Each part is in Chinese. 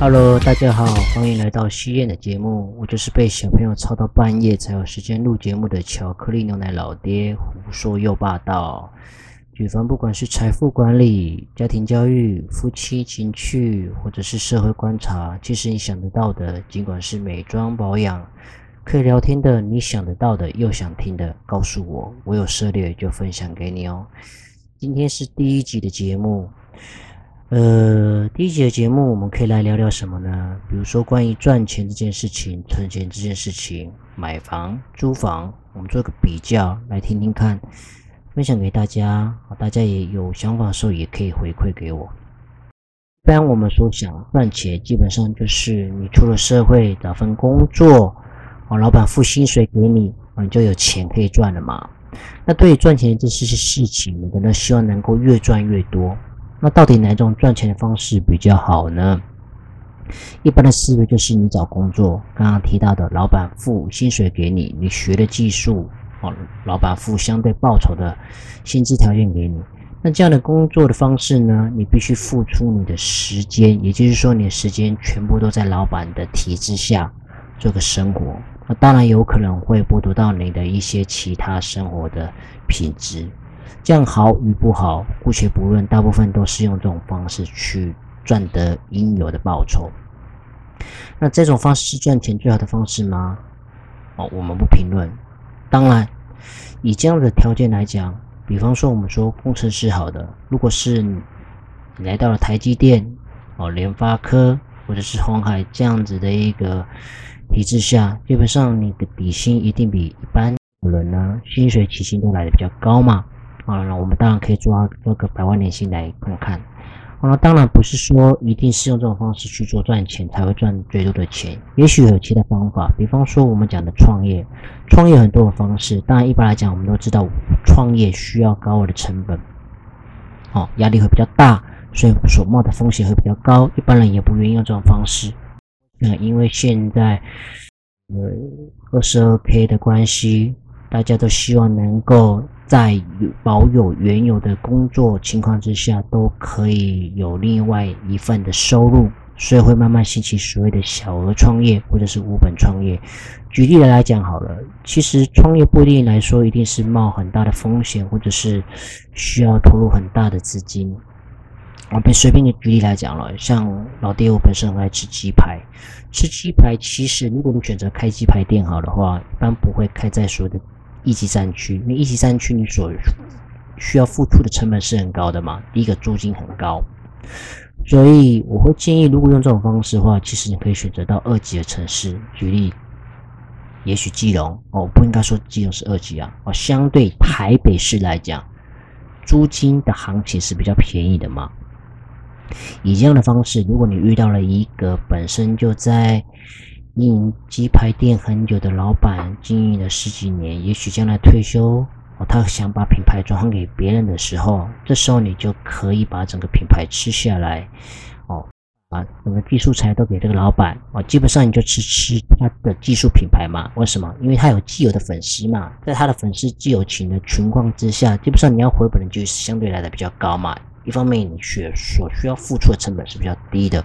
Hello，大家好，欢迎来到西燕的节目。我就是被小朋友吵到半夜才有时间录节目的巧克力牛奶老爹，胡说又霸道。举凡不管是财富管理、家庭教育、夫妻情趣，或者是社会观察，其实你想得到的，尽管是美妆保养，可以聊天的，你想得到的又想听的，告诉我，我有涉猎就分享给你哦。今天是第一集的节目。呃，第一集的节目，我们可以来聊聊什么呢？比如说关于赚钱这件事情、存钱这件事情、买房、租房，我们做个比较，来听听看，分享给大家。大家也有想法的时候，也可以回馈给我。一般我们所想赚钱，基本上就是你出了社会找份工作，啊，老板付薪水给你，你就有钱可以赚了嘛。那对于赚钱这些事情，每个人希望能够越赚越多。那到底哪种赚钱的方式比较好呢？一般的思维就是你找工作，刚刚提到的老板付薪水给你，你学的技术，哦，老板付相对报酬的薪资条件给你。那这样的工作的方式呢，你必须付出你的时间，也就是说你的时间全部都在老板的体制下做个生活。那当然有可能会剥夺到你的一些其他生活的品质。这样好与不好，姑且不论，大部分都是用这种方式去赚得应有的报酬。那这种方式是赚钱最好的方式吗？哦，我们不评论。当然，以这样的条件来讲，比方说我们说工程师好的，如果是你来到了台积电、哦联发科或者是红海这样子的一个体制下，基本上你的底薪一定比一般人呢薪水起薪都来的比较高嘛。啊，那我们当然可以做做个百万年薪来看看。那当然不是说一定是用这种方式去做赚钱才会赚最多的钱，也许有其他方法。比方说我们讲的创业，创业很多的方式。当然一般来讲，我们都知道创业需要高额的成本，哦，压力会比较大，所以所冒的风险会比较高。一般人也不愿意用这种方式。那因为现在呃二十二 K 的关系，大家都希望能够。在保有原有的工作情况之下，都可以有另外一份的收入，所以会慢慢兴起所谓的小额创业或者是无本创业。举例来讲好了，其实创业不一定来说一定是冒很大的风险，或者是需要投入很大的资金。我便随便的举例来讲了，像老爹我本身很爱吃鸡排，吃鸡排其实如果你选择开鸡排店好的话，一般不会开在所有的。一级山区，因为一级山区你所需要付出的成本是很高的嘛。第一个租金很高，所以我会建议，如果用这种方式的话，其实你可以选择到二级的城市。举例，也许基隆哦，不应该说基隆是二级啊。哦，相对台北市来讲，租金的行情是比较便宜的嘛。以这样的方式，如果你遇到了一个本身就在经营鸡排店很久的老板，经营了十几年，也许将来退休哦，他想把品牌转换给别人的时候，这时候你就可以把整个品牌吃下来哦，把整个技术材都给这个老板哦，基本上你就吃吃他的技术品牌嘛？为什么？因为他有既有的粉丝嘛，在他的粉丝既有情的情况之下，基本上你要回本的就是相对来的比较高嘛。一方面，你需所需要付出的成本是比较低的。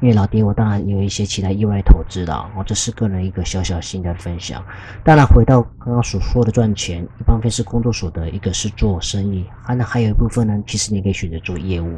因为老爹，我当然有一些其他意外投资的，我，这是个人一个小小心得分享。当然，回到刚刚所说的赚钱，一方面是工作所得，一个是做生意，还那还有一部分呢，其实你可以选择做业务。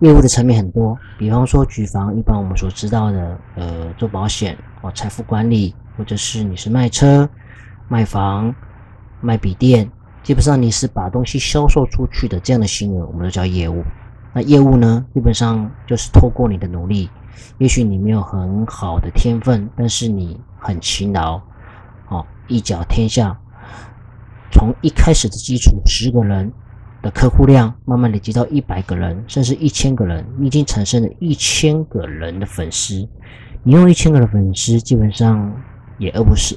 业务的层面很多，比方说举房，一般我们所知道的，呃，做保险哦，财富管理，或者是你是卖车、卖房、卖笔电，基本上你是把东西销售出去的这样的行为，我们都叫业务。那业务呢，基本上就是透过你的努力，也许你没有很好的天分，但是你很勤劳，哦，一脚天下，从一开始的基础十个人的客户量，慢慢累积到一百个人，甚至一千个人，你已经产生了一千个人的粉丝。你用一千个的粉丝，基本上也饿不死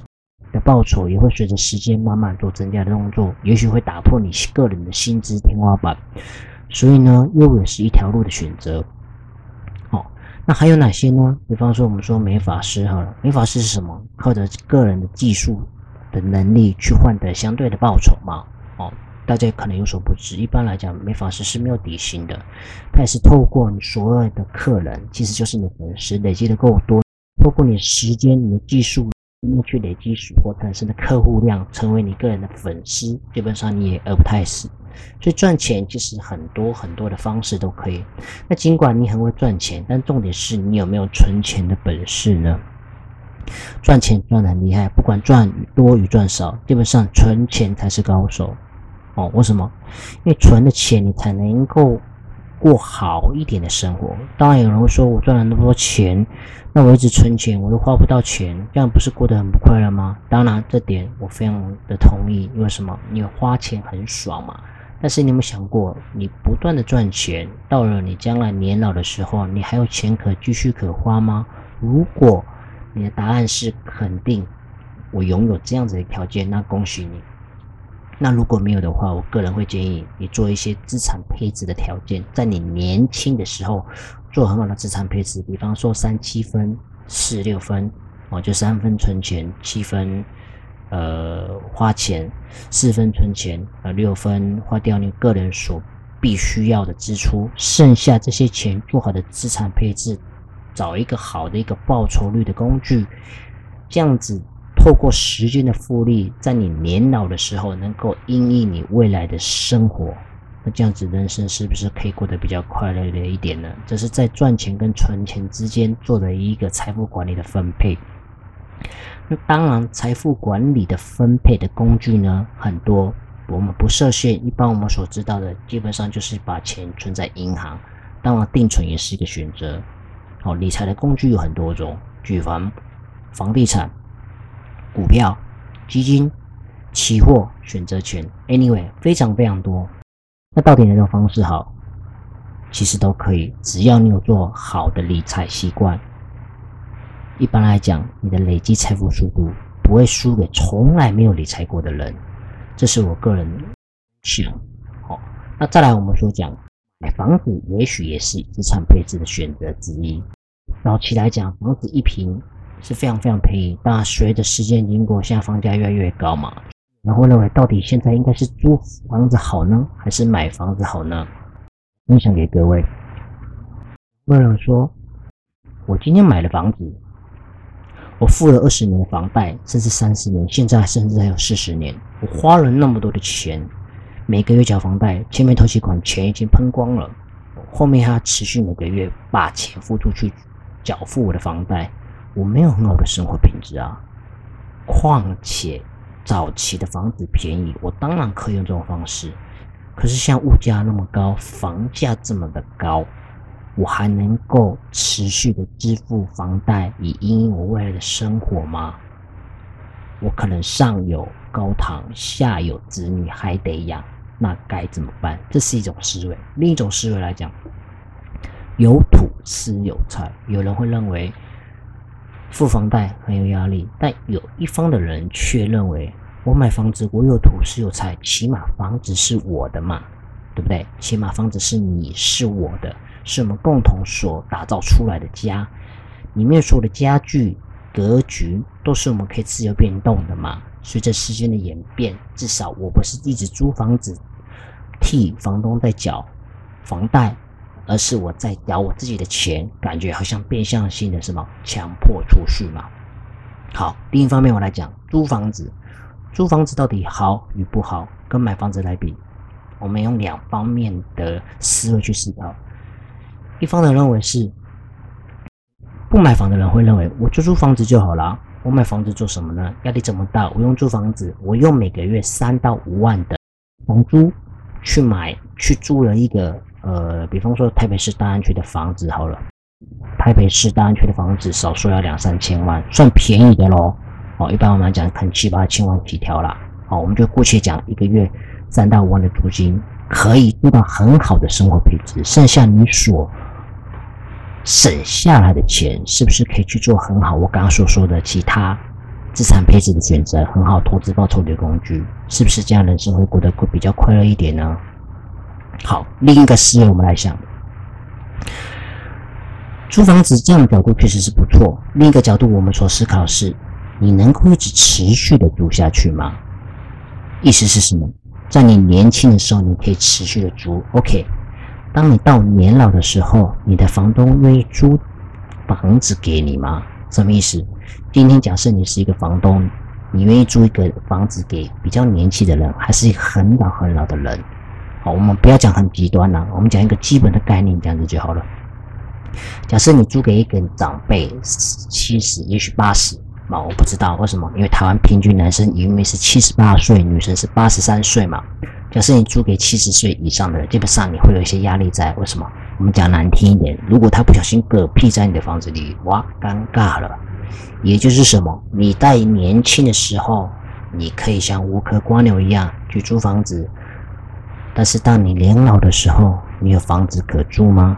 的报酬，也会随着时间慢慢做增加的动作，也许会打破你个人的薪资天花板。所以呢，业务也是一条路的选择。好，那还有哪些呢？比方说，我们说美发师好了，美发师是什么？靠着个人的技术的能力去换得相对的报酬嘛。哦，大家可能有所不知，一般来讲，美发师是没有底薪的，他也是透过你所有的客人，其实就是你粉丝累积的够多，透过你时间、你的技术，去累积所产生的客户量，成为你个人的粉丝，基本上你也饿不太死。所以赚钱其实很多很多的方式都可以。那尽管你很会赚钱，但重点是你有没有存钱的本事呢？赚钱赚的很厉害，不管赚多与赚少，基本上存钱才是高手哦。为什么？因为存的钱你才能够过好一点的生活。当然有人会说，我赚了那么多钱，那我一直存钱，我又花不到钱，这样不是过得很不快乐吗？当然，这点我非常的同意。因为什么？你花钱很爽嘛。但是你有没有想过，你不断的赚钱，到了你将来年老的时候，你还有钱可继续可花吗？如果你的答案是肯定，我拥有这样子的条件，那恭喜你。那如果没有的话，我个人会建议你做一些资产配置的条件，在你年轻的时候做很好的资产配置，比方说三七分、四六分，哦，就三分存钱，七分呃花钱，四分存钱，呃六分花掉你个人所必须要的支出，剩下这些钱做好的资产配置。找一个好的一个报酬率的工具，这样子透过时间的复利，在你年老的时候能够因应你未来的生活，那这样子人生是不是可以过得比较快乐的一点呢？这是在赚钱跟存钱之间做的一个财富管理的分配。当然，财富管理的分配的工具呢很多，我们不设限。一般我们所知道的，基本上就是把钱存在银行，当然定存也是一个选择。哦，理财的工具有很多种，举房、房地产、股票、基金、期货、选择权，anyway，非常非常多。那到底哪种方式好？其实都可以，只要你有做好的理财习惯。一般来讲，你的累积财富速度不会输给从来没有理财过的人。这是我个人想。好，那再来我们说讲。买房子也许也是资产配置的选择之一。早期来讲，房子一平是非常非常便宜。但，随着时间经过，现在房价越来越高嘛。然后认为，到底现在应该是租房子好呢，还是买房子好呢？分享给各位。有人说，我今天买了房子，我付了二十年的房贷，甚至三十年，现在甚至还有四十年，我花了那么多的钱。每个月缴房贷，前面头期款钱已经喷光了，后面还要持续每个月把钱付出去缴付我的房贷，我没有很好的生活品质啊。况且早期的房子便宜，我当然可以用这种方式。可是像物价那么高，房价这么的高，我还能够持续的支付房贷以应我未来的生活吗？我可能上有高堂，下有子女，还得养。那该怎么办？这是一种思维。另一种思维来讲，有土是有财。有人会认为付房贷很有压力，但有一方的人却认为，我买房子，我有土是有财，起码房子是我的嘛，对不对？起码房子是你是我的，是我们共同所打造出来的家，里面所有的家具、格局都是我们可以自由变动的嘛。随着时间的演变，至少我不是一直租房子替房东在缴房贷，而是我在缴我自己的钱，感觉好像变相性的什么强迫储蓄嘛。好，另一方面我来讲租房子，租房子到底好与不好，跟买房子来比，我们用两方面的思维去思考。一方的认为是不买房的人会认为，我就租房子就好了。我买房子做什么呢？压力这么大，我用租房子，我用每个月三到五万的房租去买去租了一个呃，比方说台北市大安区的房子好了，台北市大安区的房子少说要两三千万，算便宜的喽。哦，一般我们讲看七八千万起跳啦。好，我们就姑且讲一个月三到五万的租金，可以做到很好的生活品质，剩下你所。省下来的钱是不是可以去做很好？我刚刚所说的其他资产配置的选择，很好投资报酬的工具，是不是这样人生会过得会比较快乐一点呢？好，另一个思维我们来想，租房子这样的角度确实是不错。另一个角度，我们所思考是，你能够一直持续的租下去吗？意思是什么？在你年轻的时候，你可以持续的租，OK。当你到年老的时候，你的房东愿意租房子给你吗？什么意思？今天假设你是一个房东，你愿意租一个房子给比较年轻的人，还是一个很老很老的人？好，我们不要讲很极端了，我们讲一个基本的概念，这样子就好了。假设你租给一个长辈，七十，也许八十。嘛，我不知道为什么，因为台湾平均男生因为是七十八岁，女生是八十三岁嘛。假设你租给七十岁以上的人，基本上你会有一些压力在。为什么？我们讲难听一点，如果他不小心嗝屁在你的房子里，哇，尴尬了。也就是什么？你在年轻的时候，你可以像无壳蜗牛一样去租房子，但是当你年老的时候，你有房子可住吗？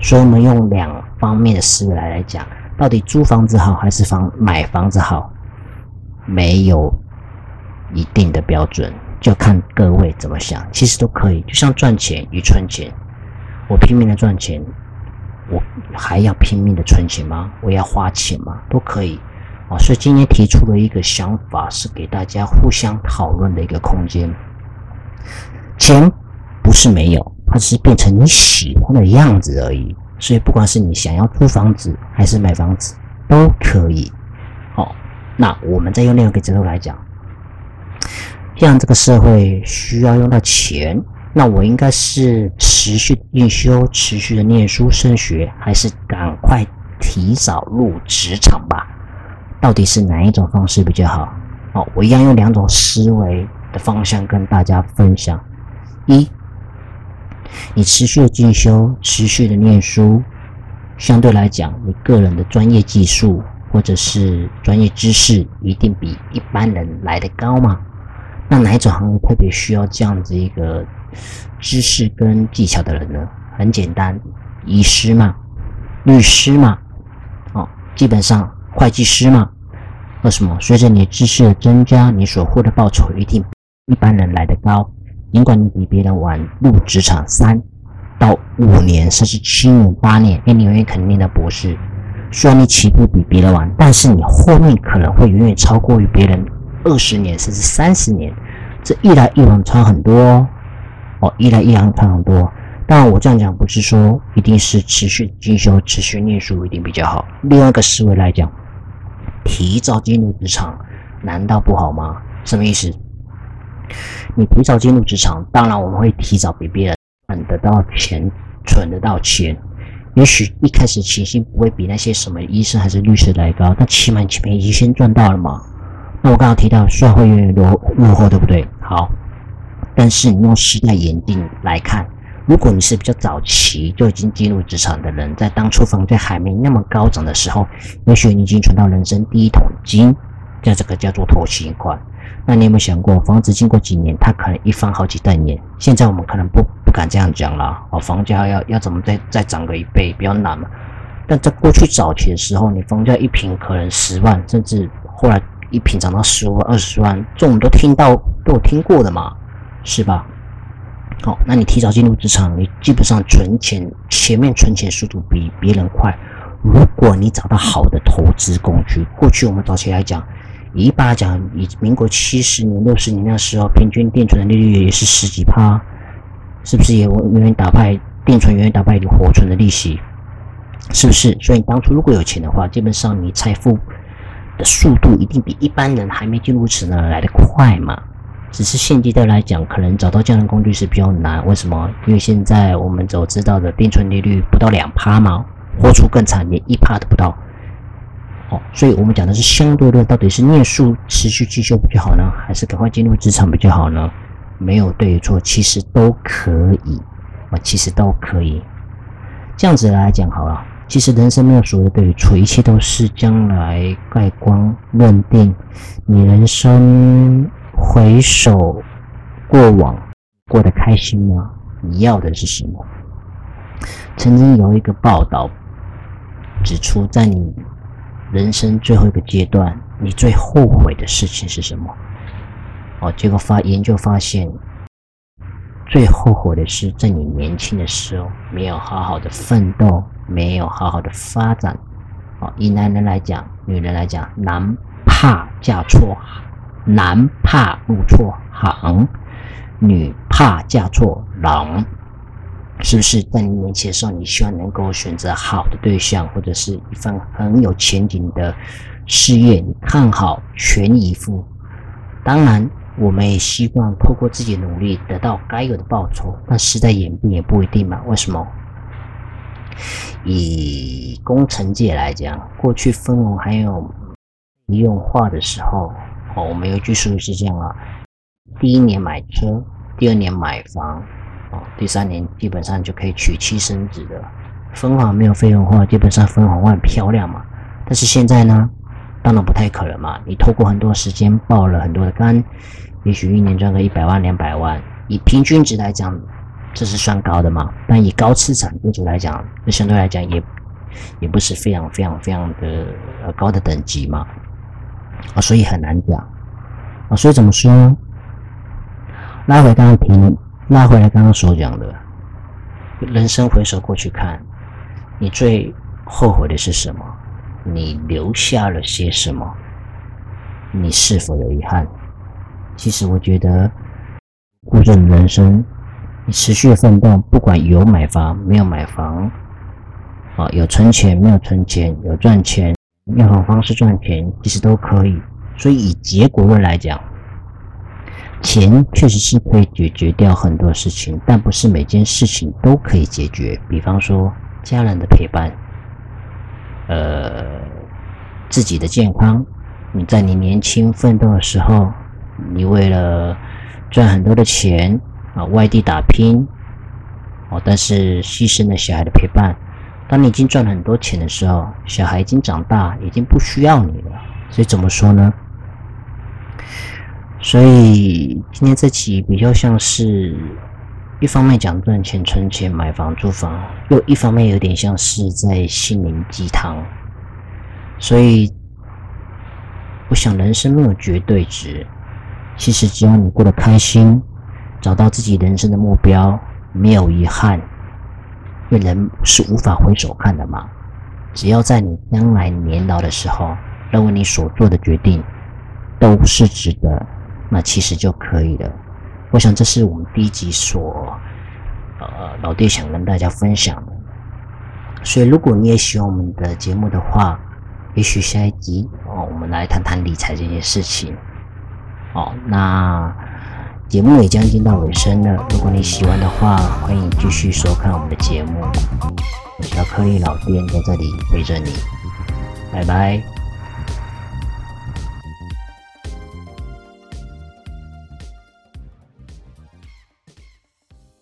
所以我们用两方面的思维来来讲。到底租房子好还是房买房子好？没有一定的标准，就看各位怎么想。其实都可以，就像赚钱与存钱，我拼命的赚钱，我还要拼命的存钱吗？我要花钱吗？都可以啊。所以今天提出了一个想法，是给大家互相讨论的一个空间。钱不是没有，它只是变成你喜欢的样子而已。所以，不管是你想要租房子还是买房子，都可以。好，那我们再用另一个角度来讲，像这个社会需要用到钱，那我应该是持续进修、持续的念书升学，还是赶快提早入职场吧？到底是哪一种方式比较好？好，我一样用两种思维的方向跟大家分享。一你持续的进修，持续的念书，相对来讲，你个人的专业技术或者是专业知识，一定比一般人来的高吗？那哪一种行业特别需要这样子一个知识跟技巧的人呢？很简单，医师嘛，律师嘛，哦，基本上会计师嘛。为什么？随着你知识的增加，你所获的报酬一定一般人来的高。尽管你比别人晚入职场三到五年，甚至七年、八年，哎，你永远肯定的博士。虽然你起步比别人晚，但是你后面可能会远远超过于别人二十年，甚至三十年。这一来一往差很多哦，一来一往差很多。当然，我这样讲不是说一定是持续进修、持续念书一定比较好。另外一个思维来讲，提早进入职场难道不好吗？什么意思？你提早进入职场，当然我们会提早比别人赚得到钱，存得到钱。也许一开始起薪不会比那些什么医生还是律师来高，但起码你前面已经先赚到了嘛。那我刚刚提到，虽然会远远落落后，对不对？好，但是你用时代眼镜来看，如果你是比较早期就已经进入职场的人，在当初房价还没那么高涨的时候，也许你已经存到人生第一桶金，在这个叫做投期款。那你有没有想过，房子经过几年，它可能一翻好几代年？现在我们可能不不敢这样讲了哦，房价要要怎么再再涨个一倍，比较难嘛。但在过去早期的时候，你房价一平可能十万，甚至后来一平涨到十五万、二十万，这我们都听到都有听过的嘛，是吧？好，那你提早进入职场，你基本上存钱，前面存钱速度比别人快。如果你找到好的投资工具，过去我们早期来讲。一般讲，以民国七十年、六十年那时候，平均定存的利率也是十几趴，是不是也远远打败定存远远打败你活存的利息？是不是？所以当初如果有钱的话，基本上你财富的速度一定比一般人还没进入职呢来得快嘛。只是现阶段来讲，可能找到这样的工具是比较难。为什么？因为现在我们所知道的定存利率不到两趴嘛，活出更惨，连一趴都不到。所以，我们讲的是相对论，到底是念书持续进修比较好呢，还是赶快进入职场比较好呢？没有对与错，其实都可以啊，其实都可以。这样子来讲好了，其实人生没有所谓的对与错，一切都是将来盖棺论定。你人生回首过往，过得开心吗？你要的是什么？曾经有一个报道指出，在你。人生最后一个阶段，你最后悔的事情是什么？哦，结果发研究发现，最后悔的是在你年轻的时候没有好好的奋斗，没有好好的发展。哦，以男人来讲，女人来讲，男怕嫁错，男怕入错行。女怕嫁错郎，是不是？在你年轻的时候，你希望能够选择好的对象，或者是一份很有前景的事业，你看好，全力以赴。当然，我们也希望透过自己的努力得到该有的报酬，但实在也并也不一定嘛。为什么？以工程界来讲，过去分红还有利用化的时候，哦，我们有句俗语是这样啊：第一年买车，第二年买房，哦，第三年基本上就可以娶妻生子的。分红没有费用化，基本上分红会很漂亮嘛。但是现在呢，当然不太可能嘛。你透过很多时间爆了很多的肝，也许一年赚个一百万、两百万，以平均值来讲。这是算高的嘛？但以高资产业主来讲，那相对来讲也也不是非常非常非常的呃高的等级嘛啊，所以很难讲啊。所以怎么说呢？拉回刚刚提，拉回来刚刚所讲的，人生回首过去看，你最后悔的是什么？你留下了些什么？你是否有遗憾？其实我觉得，过着人生。你持续的奋斗，不管有买房没有买房，啊，有存钱没有存钱，有赚钱，用什么方式赚钱，其实都可以。所以以结果论来讲，钱确实是可以解决掉很多事情，但不是每件事情都可以解决。比方说家人的陪伴，呃，自己的健康。你在你年轻奋斗的时候，你为了赚很多的钱。啊，外地打拼，哦，但是牺牲了小孩的陪伴。当你已经赚了很多钱的时候，小孩已经长大，已经不需要你了。所以怎么说呢？所以今天这期比较像是，一方面讲赚钱、存钱、买房、租房，又一方面有点像是在心灵鸡汤。所以，我想人生没有绝对值，其实只要你过得开心。找到自己人生的目标，没有遗憾，因为人是无法回首看的嘛。只要在你将来年老的时候，认为你所做的决定都是值得，那其实就可以了。我想这是我们第一集所呃老弟想跟大家分享的。所以如果你也喜欢我们的节目的话，也许下一集哦，我们来谈谈理财这件事情。哦，那。节目也将近到尾声了，如果你喜欢的话，欢迎继续收看我们的节目。小颗粒老店在这里陪着你，拜拜。